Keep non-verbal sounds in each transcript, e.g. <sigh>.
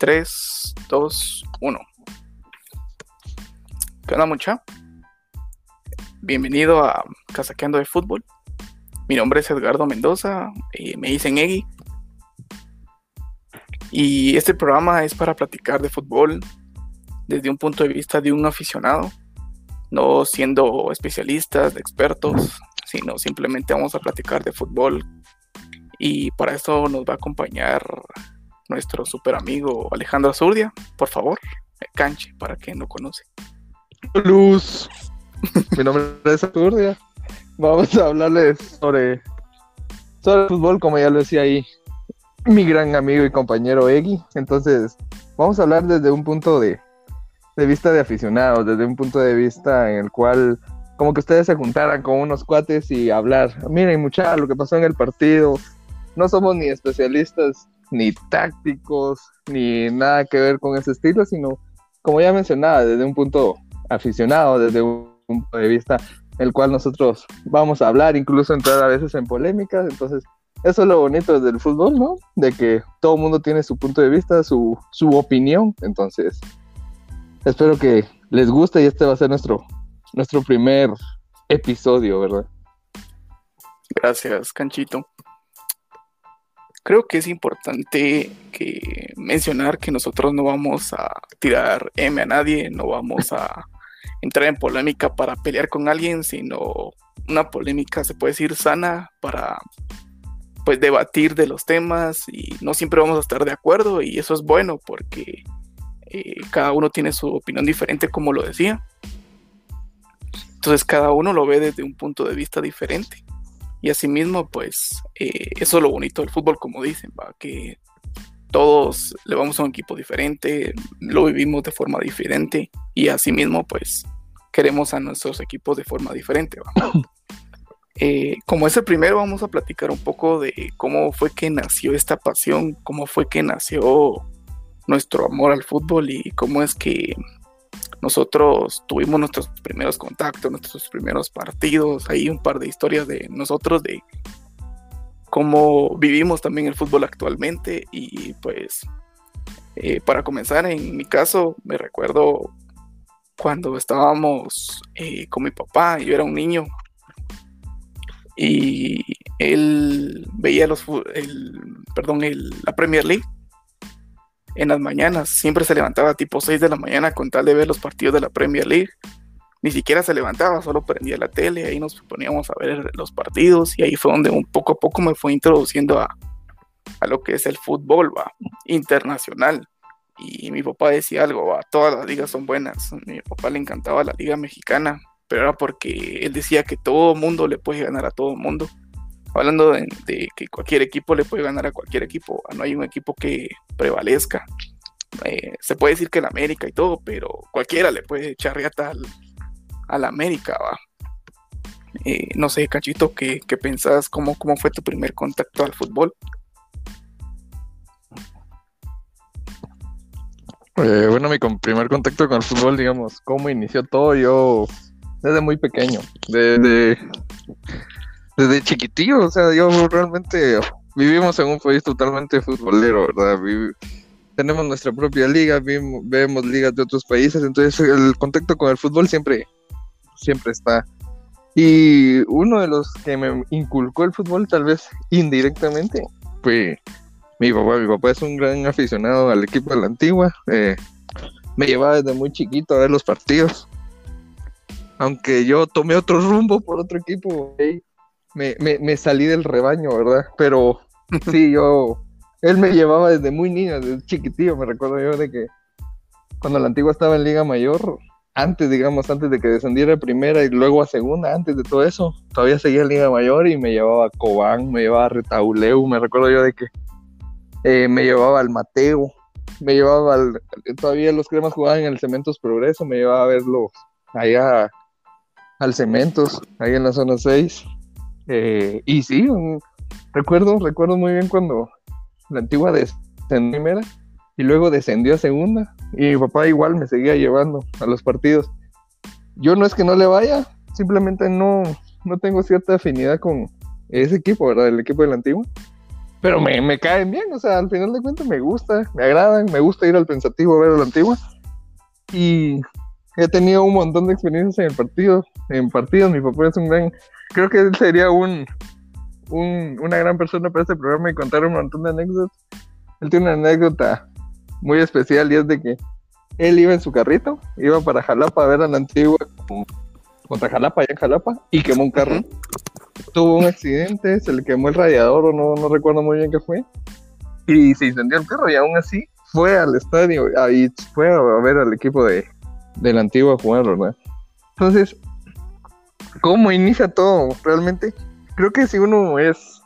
3, 2, 1. ¿Qué onda, mucha? Bienvenido a Casaqueando de Fútbol. Mi nombre es Edgardo Mendoza, y me dicen Eggy. Y este programa es para platicar de fútbol desde un punto de vista de un aficionado, no siendo especialistas, expertos, sino simplemente vamos a platicar de fútbol. Y para eso nos va a acompañar nuestro super amigo Alejandro Azurdia. Por favor, canche para quien no conoce. Luz. Mi nombre es Azurdia. Vamos a hablarles sobre, sobre el fútbol, como ya lo decía ahí mi gran amigo y compañero Eggy. Entonces, vamos a hablar desde un punto de, de vista de aficionados, desde un punto de vista en el cual como que ustedes se juntaran con unos cuates y hablar, miren muchachos, lo que pasó en el partido, no somos ni especialistas ni tácticos, ni nada que ver con ese estilo, sino, como ya mencionaba, desde un punto aficionado, desde un punto de vista el cual nosotros vamos a hablar, incluso entrar a veces en polémicas, entonces eso es lo bonito del fútbol, ¿no? De que todo el mundo tiene su punto de vista, su, su opinión, entonces espero que les guste y este va a ser nuestro, nuestro primer episodio, ¿verdad? Gracias, Canchito creo que es importante que mencionar que nosotros no vamos a tirar M a nadie, no vamos a <laughs> entrar en polémica para pelear con alguien, sino una polémica se puede decir sana para pues debatir de los temas y no siempre vamos a estar de acuerdo y eso es bueno porque eh, cada uno tiene su opinión diferente como lo decía. Entonces cada uno lo ve desde un punto de vista diferente. Y asimismo, pues eh, eso es lo bonito del fútbol, como dicen, ¿va? que todos le vamos a un equipo diferente, lo vivimos de forma diferente y asimismo, pues queremos a nuestros equipos de forma diferente. <coughs> Eh, como es el primero, vamos a platicar un poco de cómo fue que nació esta pasión, cómo fue que nació nuestro amor al fútbol y cómo es que nosotros tuvimos nuestros primeros contactos, nuestros primeros partidos, hay un par de historias de nosotros de cómo vivimos también el fútbol actualmente. Y pues eh, para comenzar en mi caso me recuerdo cuando estábamos eh, con mi papá, yo era un niño y él veía los el, perdón el, la Premier League en las mañanas. Siempre se levantaba tipo 6 de la mañana con tal de ver los partidos de la Premier League. Ni siquiera se levantaba, solo prendía la tele, ahí nos poníamos a ver los partidos y ahí fue donde un poco a poco me fue introduciendo a, a lo que es el fútbol ¿va? internacional. Y mi papá decía algo, ¿va? todas las ligas son buenas. A mi papá le encantaba la liga mexicana, pero era porque él decía que todo mundo le puede ganar a todo mundo hablando de, que cualquier equipo le puede ganar a cualquier equipo, no hay un equipo que prevalezca. Eh, se puede decir que el América y todo, pero cualquiera le puede echar riata al, América, va. Eh, no sé, Cachito, ¿qué, qué pensás? ¿Cómo, ¿Cómo fue tu primer contacto al fútbol? Eh, bueno, mi primer contacto con el fútbol, digamos, cómo inició todo, yo desde muy pequeño, desde desde chiquitillo, o sea, yo realmente vivimos en un país totalmente futbolero, ¿verdad? tenemos nuestra propia liga, vemos ligas de otros países, entonces el contacto con el fútbol siempre, siempre está. Y uno de los que me inculcó el fútbol, tal vez indirectamente, fue mi papá. Mi papá es un gran aficionado al equipo de la antigua. Eh, me llevaba desde muy chiquito a ver los partidos. Aunque yo tomé otro rumbo por otro equipo me, me, me salí del rebaño, ¿verdad? Pero <laughs> sí, yo, él me llevaba desde muy niño, desde chiquitillo, me recuerdo yo de que cuando la antigua estaba en Liga Mayor, antes, digamos, antes de que descendiera a primera y luego a segunda, antes de todo eso, todavía seguía en Liga Mayor y me llevaba a Cobán, me llevaba a Retauleu, me recuerdo yo de que eh, me llevaba al Mateo, me llevaba al, todavía los cremas jugaban en el Cementos Progreso, me llevaba a verlo allá al Cementos, ahí en la zona 6, eh, y sí, recuerdo, recuerdo muy bien cuando la antigua descendió primera y luego descendió a segunda y mi papá igual me seguía llevando a los partidos. Yo no es que no le vaya, simplemente no, no tengo cierta afinidad con ese equipo, ¿verdad? El equipo de la antigua. pero me, me caen bien, o sea, al final de cuentas me gusta, me agradan, me gusta ir al pensativo a ver a la antigua. Y he tenido un montón de experiencias en el partido, en partidos, mi papá es un gran, creo que él sería un, un, una gran persona para este programa y contar un montón de anécdotas. Él tiene una anécdota muy especial y es de que él iba en su carrito, iba para Jalapa a ver a la antigua contra Jalapa, allá en Jalapa, y quemó un carro. Tuvo un accidente, se le quemó el radiador o no, no recuerdo muy bien qué fue. Y se incendió el carro y aún así fue al estadio, ahí fue a ver al equipo de, de la antigua a jugar, ¿verdad? Entonces, ¿cómo inicia todo? Realmente, creo que si uno es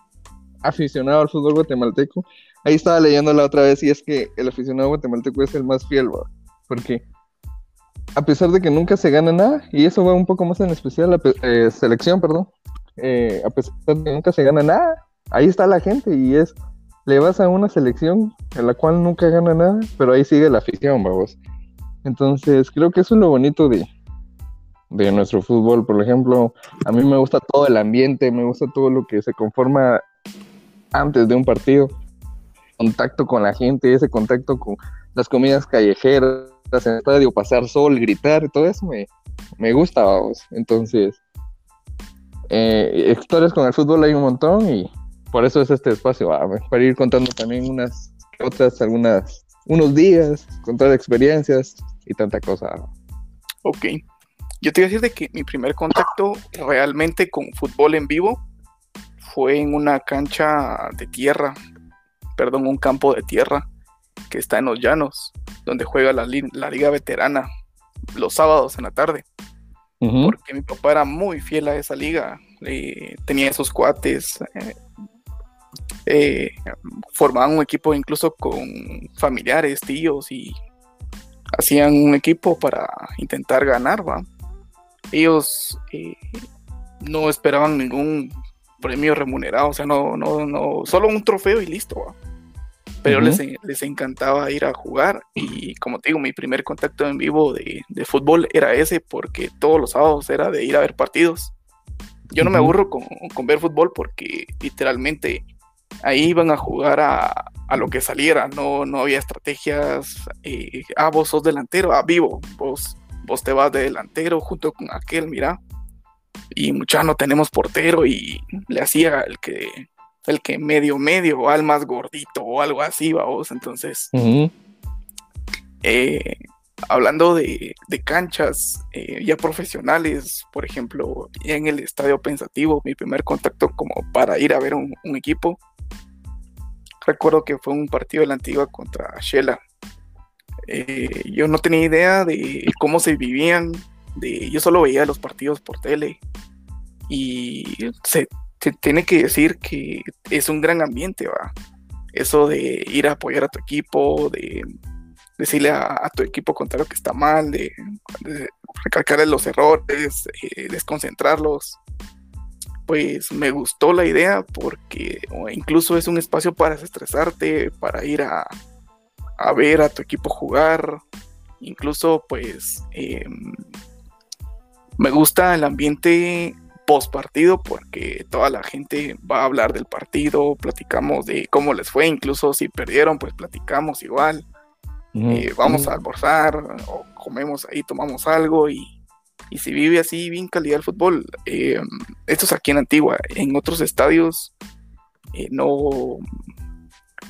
aficionado al fútbol guatemalteco, ahí estaba leyendo la otra vez y es que el aficionado guatemalteco es el más fiel, ¿verdad? Porque a pesar de que nunca se gana nada, y eso va un poco más en especial la eh, selección, perdón, eh, a pesar de que nunca se gana nada, ahí está la gente y es, le vas a una selección en la cual nunca gana nada, pero ahí sigue la afición, vamos. Entonces, creo que eso es lo bonito de, de nuestro fútbol, por ejemplo, a mí me gusta todo el ambiente, me gusta todo lo que se conforma antes de un partido, contacto con la gente, ese contacto con las comidas callejeras, en el estadio, pasar sol, gritar, todo eso me, me gusta, vamos. Entonces, eh, historias con el fútbol hay un montón y por eso es este espacio, para ir contando también unas otras, algunas, unos días, contar experiencias y tanta cosa. Ok. Yo te iba a decir de que mi primer contacto realmente con fútbol en vivo fue en una cancha de tierra, perdón, un campo de tierra que está en los llanos, donde juega la, liga veterana los sábados en la tarde. Porque mi papá era muy fiel a esa liga, tenía esos cuates, eh, eh, formaban un equipo incluso con familiares, tíos y hacían un equipo para intentar ganar, ¿va? Ellos eh, no esperaban ningún premio remunerado, o sea, no, no, no, solo un trofeo y listo, ¿va? pero les, encantaba ir a jugar y como te digo, mi primer contacto en vivo de, fútbol era ese porque todos los sábados era de ir a ver partidos. Yo no me aburro con, ver fútbol porque literalmente ahí iban a jugar a, lo que saliera, no, no había estrategias, eh, ah, vos sos delantero, ah, vivo, vos, vos te vas de delantero junto con aquel, mira, y muchas no tenemos portero y le hacía el que el que medio medio o al más gordito o algo así, vamos. Entonces, eh, hablando de, canchas eh, ya profesionales, por ejemplo, en el estadio pensativo, mi primer contacto como para ir a ver un, equipo, recuerdo que fue un partido de la antigua contra Shela. Eh, yo no tenía idea de cómo se vivían, de, yo solo veía los partidos por tele y se tiene que decir que es un gran ambiente, va. Eso de ir a apoyar a tu equipo, de decirle a, tu equipo contrario que está mal, de, recalcarle los errores, eh, desconcentrarlos. Pues me gustó la idea porque incluso es un espacio para desestresarte, para ir a, ver a tu equipo jugar. Incluso pues em, me gusta el ambiente post partido porque toda la gente va a hablar del partido, platicamos de cómo les fue, incluso si perdieron, pues platicamos igual. Eh, vamos a almorzar o comemos ahí, tomamos algo y, si vive así bien calidad el fútbol. Eh, esto es aquí en Antigua, en otros estadios eh, no,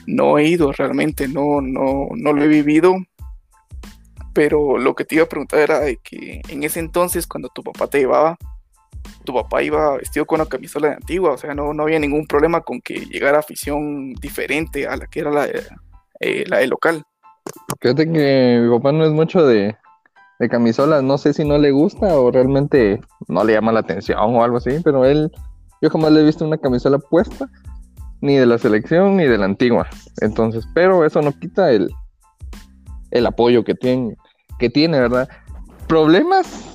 no he ido realmente, no, no, no lo he vivido. Pero lo que te iba a preguntar era de que en ese entonces, cuando tu papá te llevaba, tu papá iba vestido con una camisola de antigua, o sea, no, no había ningún problema con que llegara afición diferente a la que era la de, eh, la de local. Fíjate que mi papá no es mucho de, de camisolas, no sé si no le gusta o realmente no le llama la atención o algo así, pero él, yo jamás le he visto una camisola puesta, ni de la selección ni de la antigua. Entonces, pero eso no quita el, el apoyo que tiene, que tiene, ¿verdad? Problemas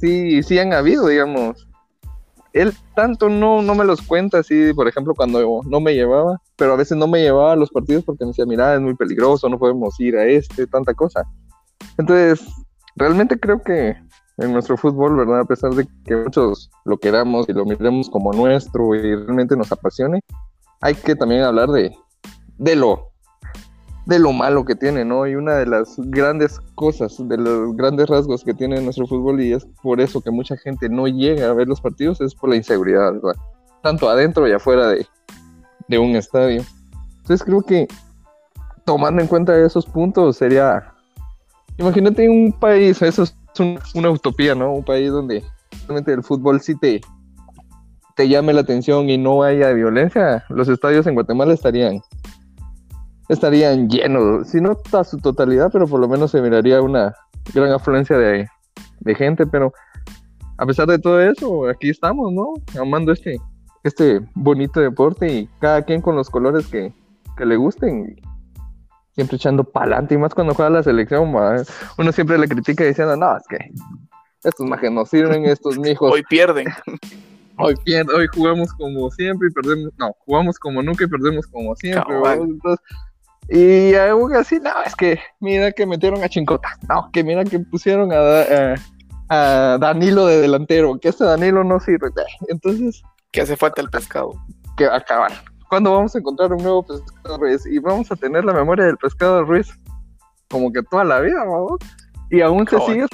sí, sí han habido, digamos. Él tanto no, no me los cuenta así, por ejemplo, cuando no me llevaba, pero a veces no me llevaba a los partidos porque me decía, mira, es muy peligroso, no podemos ir a este, tanta cosa. Entonces, realmente creo que en nuestro fútbol, ¿verdad? A pesar de que muchos lo queramos y lo miremos como nuestro y realmente nos apasione, hay que también hablar de, de lo de lo malo que tiene, ¿no? Y una de las grandes cosas, de los grandes rasgos que tiene nuestro fútbol y es por eso que mucha gente no llega a ver los partidos es por la inseguridad. Tanto adentro y afuera de, de un estadio. Entonces creo que tomando en cuenta esos puntos sería, imagínate un país, eso es una utopía, ¿no? Un país donde realmente el fútbol sí te, te llame la atención y no haya violencia, los estadios en Guatemala estarían estarían llenos, si no a su totalidad, pero por lo menos se miraría una gran afluencia de, de gente, pero a pesar de todo eso, aquí estamos, ¿no? Amando este, este bonito deporte y cada quien con los colores que, que le gusten, siempre echando pa'lante y más cuando juega la selección, uno siempre le critica diciendo, no, es que estos majes no sirven, estos mijos. Hoy pierden. <laughs> Hoy, hoy jugamos como siempre y perdemos, no, jugamos como nunca y perdemos como siempre. y aún así, no, es que mira que metieron a Chincota, no, que mira que pusieron a, a, Danilo de delantero, que este Danilo no sirve. Entonces... Que hace falta el pescado. Que acabar. ¿Cuándo vamos a encontrar un nuevo pescado Ruiz? Y vamos a tener la memoria del pescado Ruiz como que toda la vida, vamos. Y aún se sigue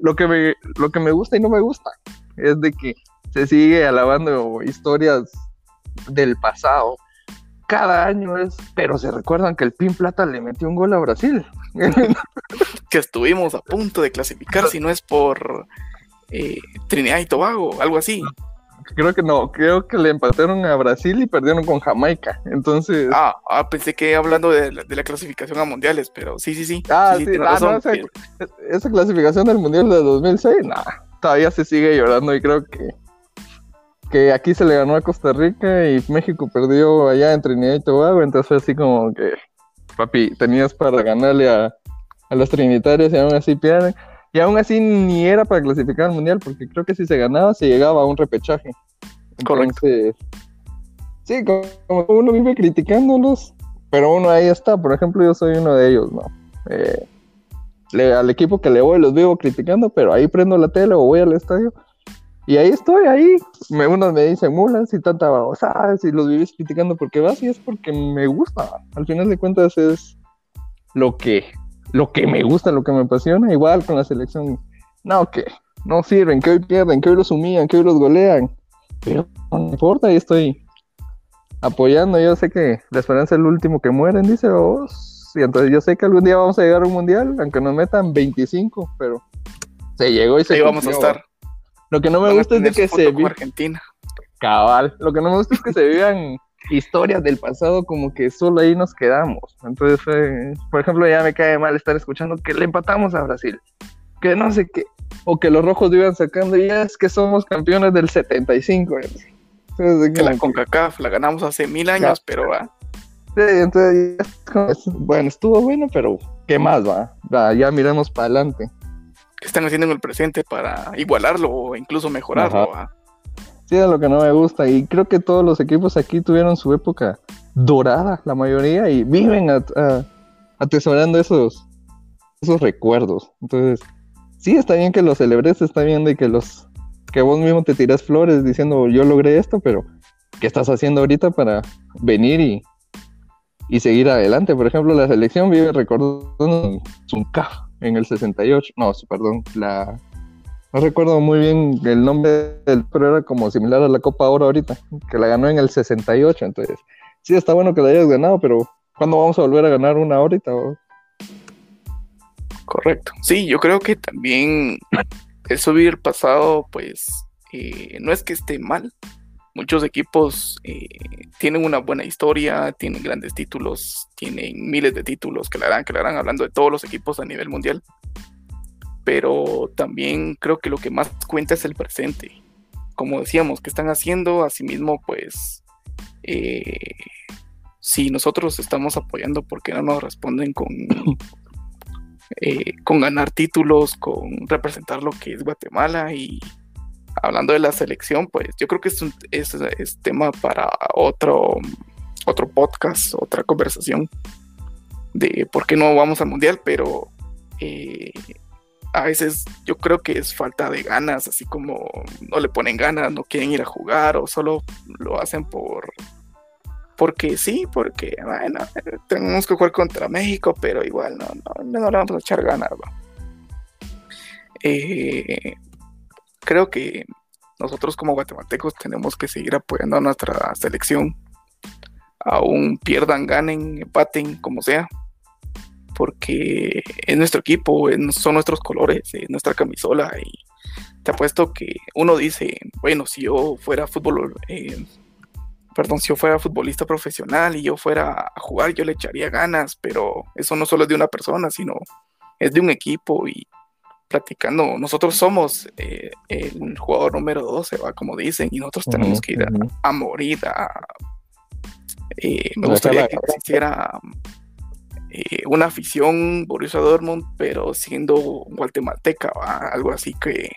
lo que me lo que me gusta y no me gusta es de que se sigue alabando historias del pasado. Cada año es, pero se recuerdan que el Pin Plata le metió un gol a Brasil. <laughs> que estuvimos a punto de clasificar si no es por eh, Trinidad y Tobago, algo así. Creo que no, creo que le empataron a Brasil y perdieron con Jamaica. Entonces. Ah, ah pensé que hablando de la, clasificación a mundiales, pero sí, sí, sí. Ah, sí, ah, esa, clasificación del mundial de 2006, nada, todavía se sigue llorando y creo que que aquí se le ganó a Costa Rica y México perdió allá en Trinidad y Tobago, entonces fue así como que, papi, tenías para ganarle a, a los trinitarios y aún así pierden. Y aún así ni era para clasificar al mundial, porque creo que si se ganaba se llegaba a un repechaje. Entonces, sí, como uno vive criticándolos, pero uno ahí está. Por ejemplo, yo soy uno de ellos, ¿no? Eh, al equipo que le voy los vivo criticando, pero ahí prendo la tele o voy al estadio. Y ahí estoy, ahí. Me, unos me dicen, mulas y tanta babosa, si los vives criticando porque vas, y es porque me gusta. Al final de cuentas es lo que lo que me gusta, lo que me apasiona, igual con la selección. No, que no sirven, que hoy pierden, que hoy los humillan, que hoy los golean. Pero no importa, ahí estoy apoyando. Yo sé que la esperanza es el último que mueren, dice vos. Y entonces yo sé que algún día vamos a llegar a un mundial, aunque nos metan 25, pero se llegó y se Ahí vamos a estar. Lo que no me gusta es de que se viva Argentina. Cabal. Lo que no me gusta es que se vivan <laughs> historias del pasado como que solo ahí nos quedamos. Entonces, eh, por ejemplo, ya me cae mal estar escuchando que le empatamos a Brasil, que no sé qué, o que los rojos iban sacando, y ya es que somos campeones del 75. Entonces, que la CONCACAF la ganamos hace mil años, pero va. Sí, entonces, bueno, estuvo bueno, pero ¿qué más va? ya miremos para adelante. ¿Qué están haciendo en el presente para igualarlo o incluso mejorarlo? Sí, es lo que no me gusta. Y creo que todos los equipos aquí tuvieron su época dorada, la mayoría, y viven atesorando esos, esos recuerdos. Entonces, sí, está bien que los celebres, está bien de que los que vos mismo te tiras flores diciendo yo logré esto, pero ¿qué estás haciendo ahorita para venir y, y seguir adelante? Por ejemplo, la selección vive recordando Zunca en el 68, no, perdón, la no recuerdo muy bien el nombre del, pero era como similar a la Copa Oro ahorita, que la ganó en el 68. Entonces, sí, está bueno que la hayas ganado, pero ¿cuándo vamos a volver a ganar una ahorita? Correcto. Sí, yo creo que también el subir pasado, pues, eh, no es que esté mal. Muchos equipos eh, tienen una buena historia, tienen grandes títulos, tienen miles de títulos que la harán, que la harán hablando de todos los equipos a nivel mundial pero también creo que lo que más cuenta es el presente. Como decíamos, ¿qué están haciendo? Asimismo, pues, eh, si nosotros estamos apoyando, ¿por qué no nos responden con, <laughs> eh, con ganar títulos, con representar lo que es Guatemala? Y hablando de la selección, pues yo creo que es, un, es, tema para otro, otro podcast, otra conversación de por qué no vamos al mundial, pero eh, a veces yo creo que es falta de ganas, así como no le ponen ganas, no quieren ir a jugar o solo lo hacen por porque sí, porque bueno, tenemos que jugar contra México, pero igual no, no, no le vamos a echar ganas. Eh, creo que nosotros como guatemaltecos tenemos que seguir apoyando a nuestra selección. Aún pierdan, ganen, empaten, como sea. Porque es nuestro equipo, son nuestros colores, es nuestra camisola. Y te apuesto que uno dice, bueno, si yo fuera fútbol, eh, perdón, si yo fuera futbolista profesional y yo fuera a jugar, yo le echaría ganas, pero eso no solo es de una persona, sino es de un equipo y platicando, nosotros somos eh, el jugador número 12, ¿va? como dicen, y nosotros tenemos que ir a, morir. eh, me gustaría que existiera eh, una afición Borussia Dortmund, pero siendo guatemalteca, algo así que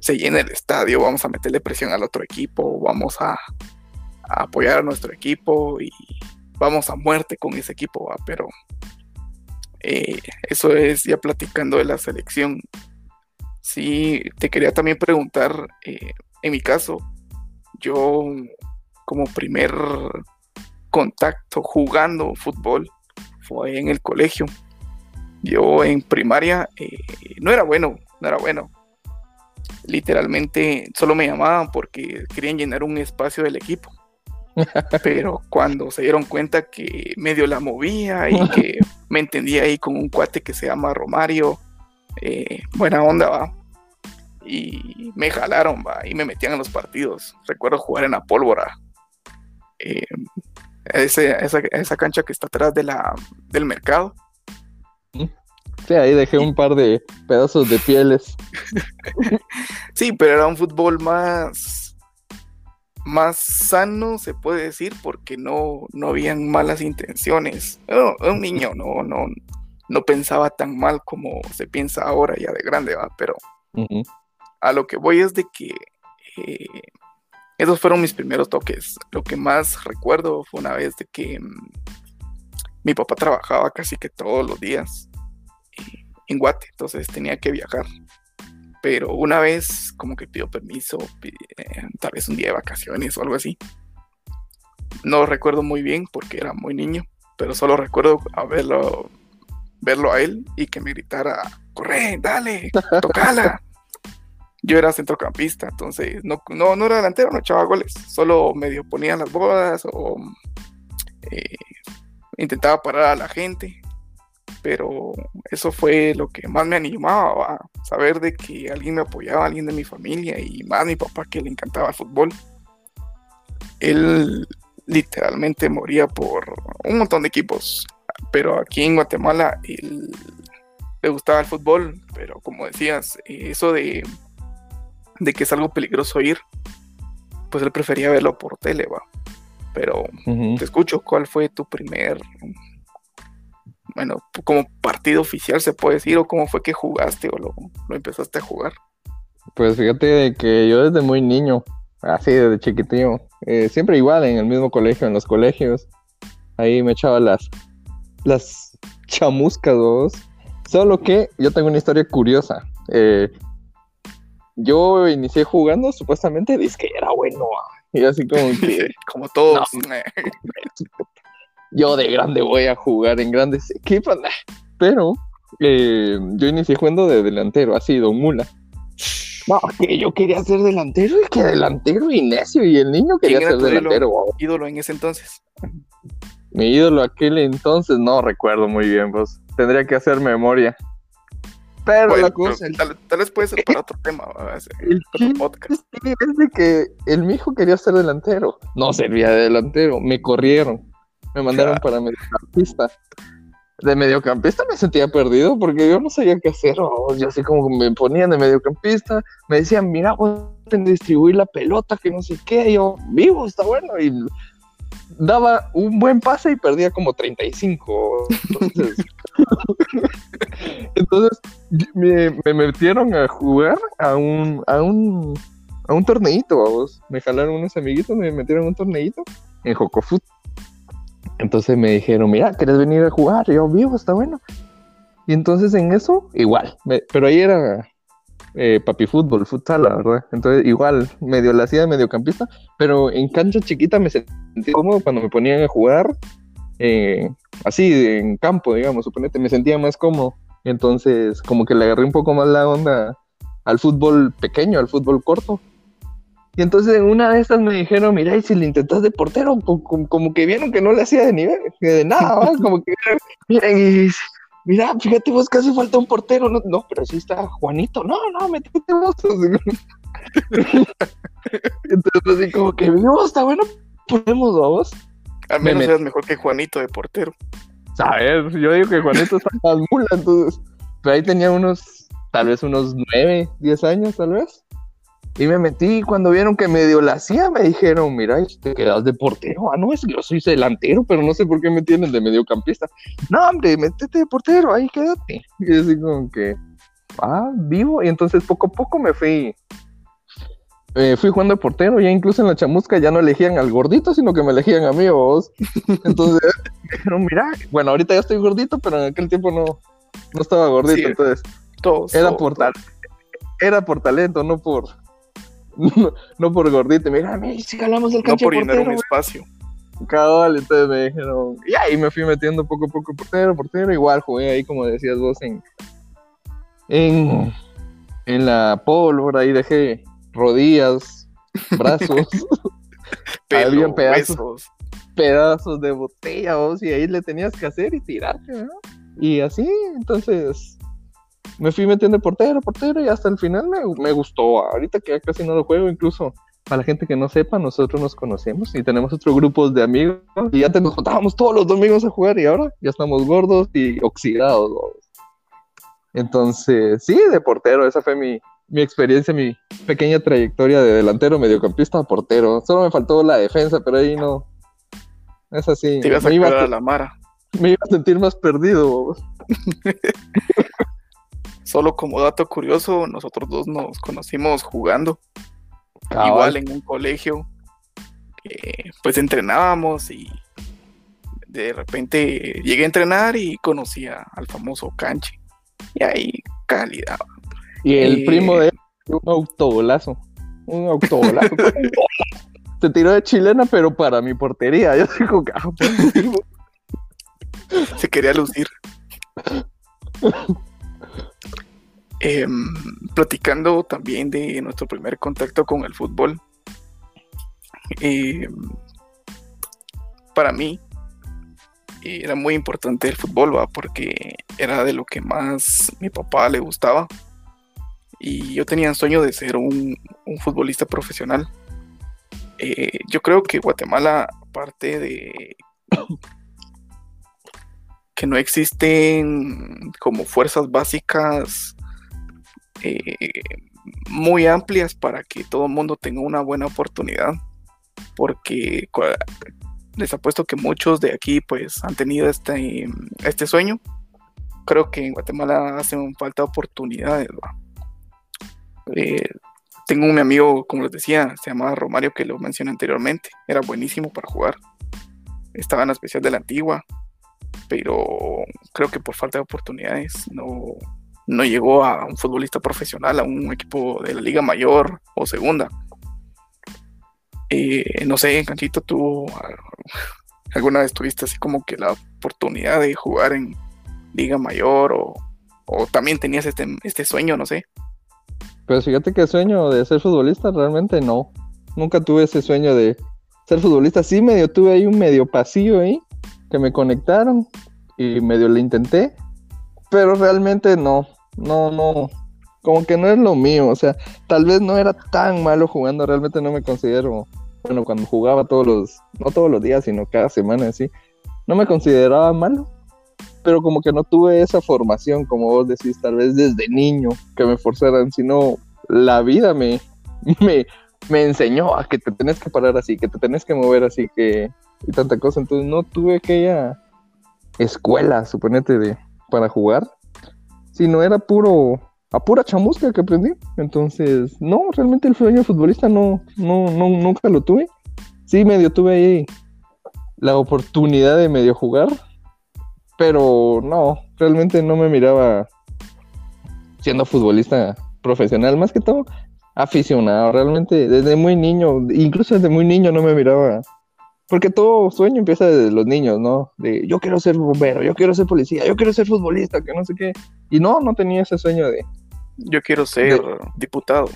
se llene el estadio, vamos a meterle presión al otro equipo, vamos a, apoyar a nuestro equipo y vamos a muerte con ese equipo, ¿va? pero eh, eso es ya platicando de la selección. Sí, te quería también preguntar, eh, en mi caso, yo como primer contacto jugando fútbol fue en el colegio. Yo en primaria eh, no era bueno, no era bueno. Literalmente solo me llamaban porque querían llenar un espacio del equipo. <laughs> Pero cuando se dieron cuenta que medio la movía y que <laughs> me entendía ahí con un cuate que se llama Romario, eh, buena onda, va. Y me jalaron, va, y me metían en los partidos. Recuerdo jugar en la pólvora. Eh, esa, cancha que está atrás de la, del mercado. Sí, ahí dejé un par de pedazos de pieles. <laughs> sí, pero era un fútbol más, más sano, se puede decir, porque no, no habían malas intenciones. Era un niño, no, no, no pensaba tan mal como se piensa ahora ya de grande, va, pero a lo que voy es de que eh, esos fueron mis primeros toques. Lo que más recuerdo fue una vez de que mm, mi papá trabajaba casi que todos los días en Guate, entonces tenía que viajar. Pero una vez como que pidió permiso, eh, tal vez un día de vacaciones o algo así. No recuerdo muy bien porque era muy niño, pero solo recuerdo a verlo, a él y que me gritara, corre, dale, tocala <laughs> yo era centrocampista, entonces no, no, no era delantero, no echaba goles, solo medio ponía las bodas o eh, intentaba parar a la gente, pero eso fue lo que más me animaba, a saber de que alguien me apoyaba, alguien de mi familia y más mi papá que le encantaba el fútbol. Él literalmente moría por un montón de equipos, pero aquí en Guatemala le gustaba el fútbol, pero como decías, eso de de que es algo peligroso ir, pues él prefería verlo por tele, va. Pero te escucho, ¿cuál fue tu primer, bueno, como partido oficial se puede decir, o cómo fue que jugaste o lo, empezaste a jugar? Pues fíjate que yo desde muy niño, así desde chiquitillo, eh, siempre igual en el mismo colegio, en los colegios, ahí me echaba las, las chamuscas, vos. Solo que yo tengo una historia curiosa. Eh, yo inicié jugando, supuestamente, dice que era bueno. Y así como <laughs> que. como todos. <laughs> yo de grande voy a jugar en grandes equipos. Pero eh, yo inicié jugando de delantero, así, Don Mula. No, que yo quería ser delantero y que delantero y necio. Y el niño quería ser delantero. ídolo en ese entonces? Mi ídolo aquel entonces, no recuerdo muy bien, pues. Tendría que hacer memoria. Pero la cosa. tal, vez puede ser para <laughs> otro tema, el otro podcast. Es de que el mi hijo quería ser delantero. No servía de delantero. Me corrieron. Me mandaron para mediocampista. De mediocampista me sentía perdido porque yo no sabía qué hacer. yo así como me ponían de mediocampista. Me decían, mira, pueden distribuir la pelota, que no sé qué. yo, vivo, está bueno. Y daba un buen pase y perdía como 35. Entonces, <laughs> Entonces me, metieron a jugar a un, a un, a un torneito. Me jalaron unos amiguitos, me metieron a un torneito en Jocofut. Entonces me dijeron, mira, ¿quieres venir a jugar? yo, vivo, está bueno. Y entonces en eso, igual. pero ahí era eh, papi fútbol, futsal, la verdad. Entonces, igual, medio la hacía de mediocampista, pero en cancha chiquita me sentía cómodo cuando me ponían a jugar, eh, así, en campo, digamos, suponete, me sentía más cómodo. Entonces, como que le agarré un poco más la onda al fútbol pequeño, al fútbol corto. Y entonces en una de estas me dijeron, mira, y si le intentas de portero, como, que vieron que no le hacía de nivel, de nada, <laughs> como que, miren, y mira, fíjate vos, casi falta un portero. No, no pero sí está Juanito. No, no, metete vos. <laughs> Entonces, así como que, no, está bueno, ponemos dos. Al menos seas mejor que Juanito de portero. Sabes, yo digo que Juanito está más mula, entonces. Pero ahí tenía unos, tal vez unos nueve, diez años, tal vez. Y me metí cuando vieron que medio la hacía, me dijeron, mira, te quedas de portero. Ah, no, es que yo soy delantero, pero no sé por qué me tienen de mediocampista. No, hombre, métete de portero, ahí quédate. Y así como que, ah, vivo. Y entonces poco a poco me fui, eh, fui jugando de portero. Ya incluso en la chamusca ya no elegían al gordito, sino que me elegían a mí vos. Entonces <laughs> me dijeron, mira, bueno, ahorita ya estoy gordito, pero en aquel tiempo no, no estaba gordito. entonces, era por era por talento, no por <laughs> no, por gordito. Mira, si jalamos el cancha No por llenar un espacio. Cabal, entonces me dijeron, y ahí me fui metiendo poco a poco portero, portero, igual jugué ahí como decías vos en en, en la pólvora, ahí dejé rodillas, <laughs> brazos, <laughs> había pedazos, pedazos de botella, vos, y ahí le tenías que hacer y tirarte, ¿no? Y así, entonces me fui metiendo portero, portero y hasta el final me, gustó. Ahorita que ya casi no lo juego, incluso para la gente que no sepa, nosotros nos conocemos y tenemos otro grupo de amigos y ya te nos juntábamos todos los domingos a jugar y ahora ya estamos gordos y oxidados. Entonces, sí, de portero, esa fue mi, mi experiencia, mi pequeña trayectoria de delantero, mediocampista a portero. Solo me faltó la defensa, pero ahí no. Es así. Te ibas a, me iba a, la mara. Me iba a sentir más perdido. <laughs> Solo como dato curioso, nosotros dos nos conocimos jugando. Igual en un colegio. pues entrenábamos y de repente llegué a entrenar y conocía al famoso Canche. Y ahí calidad. Y el eh, primo de él, un autobolazo. Un autobolazo. <laughs> Se tiró de chilena, pero para mi portería. Yo digo, ah, pues, Se quería lucir. <laughs> Em, platicando también de nuestro primer contacto con el fútbol. Em, para mí era muy importante el fútbol, ¿va? porque era de lo que más mi papá le gustaba. Y yo tenía el sueño de ser un, futbolista profesional. Eh, yo creo que Guatemala, aparte de que no existen como fuerzas básicas eh, muy amplias para que todo el mundo tenga una buena oportunidad. Porque les apuesto que muchos de aquí pues han tenido este, este sueño. Creo que en Guatemala hacen falta oportunidades. Eh, tengo un amigo, como les decía, se llamaba Romario, que lo mencioné anteriormente. Era buenísimo para jugar. Estaba en la especial de la antigua. Pero creo que por falta de oportunidades no, no llegó a un futbolista profesional, a un equipo de la Liga Mayor o Segunda. Eh, no sé, Canchito, tú <laughs> alguna vez tuviste así como que la oportunidad de jugar en Liga Mayor o, también tenías este, este sueño, no sé. Pues fíjate que sueño de ser futbolista realmente no. Nunca tuve ese sueño de ser futbolista. Sí, medio tuve ahí un medio pasillo ahí que me conectaron y medio le intenté, pero realmente no no, no, como que no es lo mío, o sea, tal vez no era tan malo jugando, realmente no me considero, bueno, cuando jugaba todos los, no todos los días, sino cada semana así, no me consideraba malo, pero como que no tuve esa formación, como vos decís, tal vez desde niño, que me forzaran, sino la vida me, <laughs> me, me enseñó a que te tenés que parar así, que te tenés que mover así, que, y tanta cosa, entonces no tuve aquella escuela, suponete, de, para jugar, no era puro, a pura chamusca que aprendí. Entonces, no, realmente el sueño futbolista no, no, no, nunca lo tuve. Sí, medio tuve ahí la oportunidad de medio jugar, pero no, realmente no me miraba siendo futbolista profesional, más que todo aficionado, realmente desde muy niño, incluso desde muy niño no me miraba, porque todo sueño empieza desde los niños, ¿no? De yo quiero ser bombero, yo quiero ser policía, yo quiero ser futbolista, que no sé qué, y no, no tenía ese sueño de... Yo quiero ser diputado.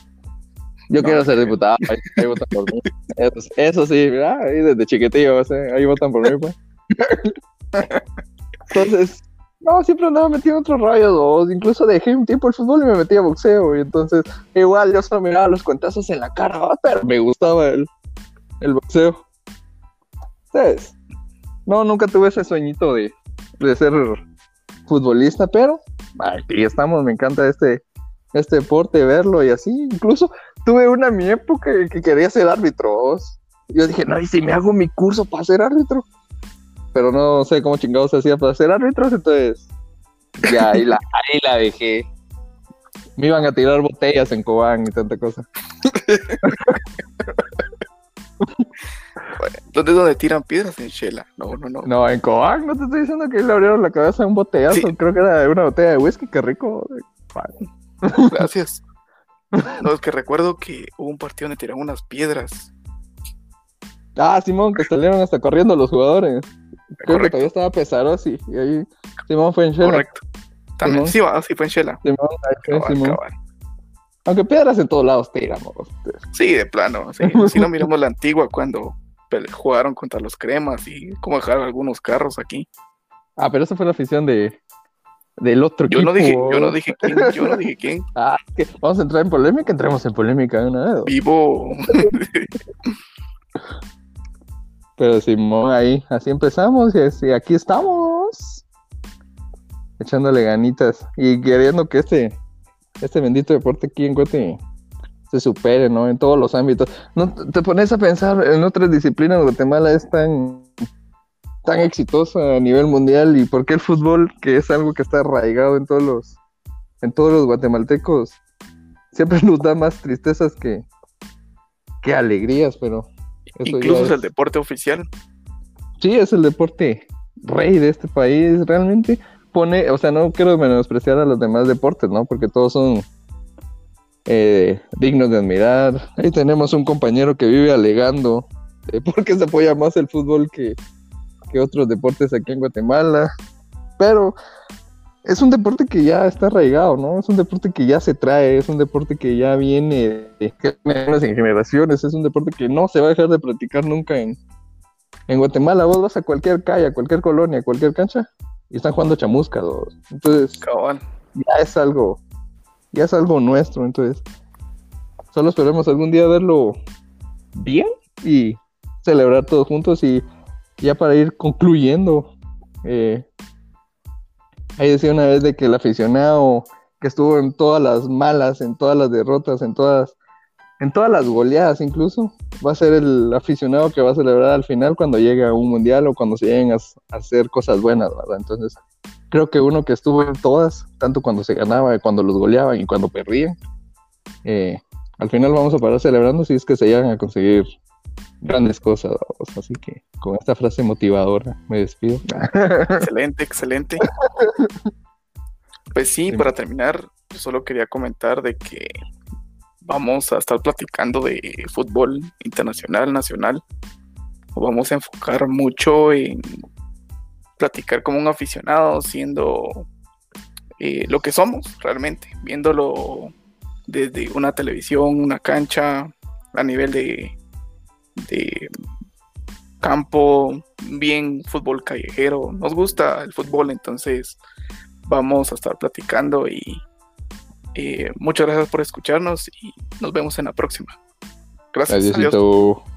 Yo quiero ser diputado, ahí, votan por mí. <laughs> Eso, sí, ahí desde chiquitillo, ahí votan por mí, pues. Entonces, no, siempre andaba metido en otros rayos, incluso dejé un tiempo el fútbol y me metí a boxeo, y entonces, igual yo solo miraba los cuentazos en la cara, pero me gustaba el, el boxeo. No, nunca tuve ese sueñito de, de ser futbolista, pero aquí estamos, me encanta este, este deporte, verlo y así. Incluso tuve una mi época que quería ser árbitro. Yo dije, no, y si me hago mi curso para ser árbitro pero no sé cómo chingados se hacía para ser árbitros, entonces ya ahí la, <laughs> ahí la dejé. Me iban a tirar botellas en Cobán y tanta cosa. <laughs> ¿Dónde es donde tiran piedras? En Shela. No, no, no. No, en Cobán, no te estoy diciendo que le abrieron la cabeza a un botellazo. Creo que era una botella de whisky, qué rico. <laughs> Gracias. No, es que recuerdo que hubo un partido donde tiraron unas piedras. Ah, Simón, que salieron hasta corriendo los jugadores. Creo que todavía estaba pesado así. Y ahí Simón fue en Shela. Correcto. También, sí, va, sí fue en Shela. Simón, ahí fue Simón. Aunque piedras en todos lados tiramos. Sí, de plano. Sí, <laughs> si no miramos la antigua cuando jugaron contra los cremas y cómo dejaron algunos carros aquí. Ah, pero esa fue la afición de del otro yo equipo. No dije, yo no dije quién, yo no dije quién. <laughs> ah, vamos a entrar en polémica, entremos en polémica de una vez. Vivo. <laughs> Pero Simón, ahí, así empezamos y así, aquí estamos. Echándole ganitas y queriendo que este, este bendito deporte aquí en Guate se supere, ¿no? En todos los ámbitos. No te pones a pensar en otras disciplinas, Guatemala es tan, tan exitosa a nivel mundial y por qué el fútbol, que es algo que está arraigado en todos los, en todos los guatemaltecos, siempre <laughs> nos da más tristezas que, que alegrías, pero Incluso es... el deporte oficial. Sí, es el deporte rey de este país, realmente pone, o sea, no quiero menospreciar a los demás deportes, ¿no? Porque todos son eh, dignos de admirar. Ahí tenemos un compañero que vive alegando <laughs> de por qué se apoya más el fútbol que, que otros deportes aquí en Guatemala. Pero es un deporte que ya está arraigado, ¿no? Es un deporte que ya se trae, es un deporte que ya viene de en generaciones, es un deporte que no se va a dejar de practicar nunca en, en Guatemala. Vos vas a cualquier calle, a cualquier colonia, a cualquier cancha y están jugando chamusca. Entonces, ya es algo, ya es algo nuestro. Entonces, solo esperemos algún día verlo bien y celebrar todos juntos y ya para ir concluyendo. Eh, Ahí decía una vez de que el aficionado que estuvo en todas las malas, en todas las derrotas, en todas, en todas las goleadas incluso, va a ser el aficionado que va a celebrar al final cuando llegue a un mundial o cuando se lleguen a, hacer cosas buenas, ¿verdad? Entonces, creo que uno que estuvo en todas, tanto cuando se ganaba, cuando los goleaban y cuando perdían, eh, al final vamos a parar celebrando si es que se llegan a conseguir grandes cosas. Así que con esta frase motivadora me despido. <laughs> Excelente, excelente. Pues sí, para terminar, solo quería comentar de que vamos a estar platicando de fútbol internacional, nacional. vamos a enfocar mucho en platicar como un aficionado, siendo eh, lo que somos realmente, viéndolo desde una televisión, una cancha, a nivel de de campo, bien fútbol callejero. Nos gusta el fútbol, entonces vamos a estar platicando y muchas gracias por escucharnos y nos vemos en la próxima. Gracias. Adiós.